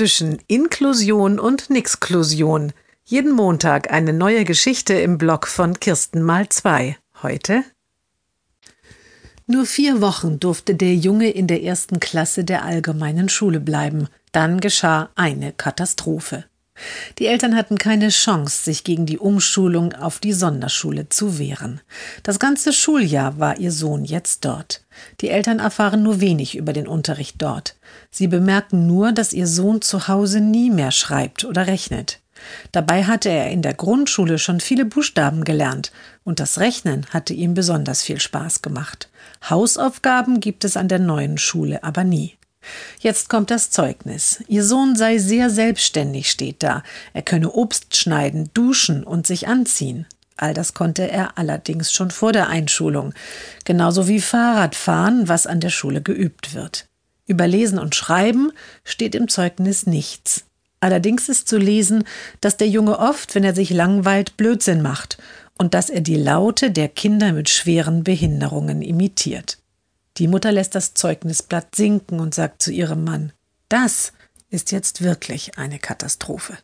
zwischen Inklusion und Nixklusion. Jeden Montag eine neue Geschichte im Blog von Kirsten mal zwei. Heute nur vier Wochen durfte der Junge in der ersten Klasse der allgemeinen Schule bleiben. Dann geschah eine Katastrophe. Die Eltern hatten keine Chance, sich gegen die Umschulung auf die Sonderschule zu wehren. Das ganze Schuljahr war ihr Sohn jetzt dort. Die Eltern erfahren nur wenig über den Unterricht dort. Sie bemerken nur, dass ihr Sohn zu Hause nie mehr schreibt oder rechnet. Dabei hatte er in der Grundschule schon viele Buchstaben gelernt und das Rechnen hatte ihm besonders viel Spaß gemacht. Hausaufgaben gibt es an der neuen Schule aber nie. Jetzt kommt das Zeugnis. Ihr Sohn sei sehr selbstständig, steht da. Er könne Obst schneiden, duschen und sich anziehen. All das konnte er allerdings schon vor der Einschulung, genauso wie Fahrradfahren, was an der Schule geübt wird. Über Lesen und Schreiben steht im Zeugnis nichts. Allerdings ist zu lesen, dass der Junge oft, wenn er sich langweilt, Blödsinn macht und dass er die Laute der Kinder mit schweren Behinderungen imitiert. Die Mutter lässt das Zeugnisblatt sinken und sagt zu ihrem Mann Das ist jetzt wirklich eine Katastrophe.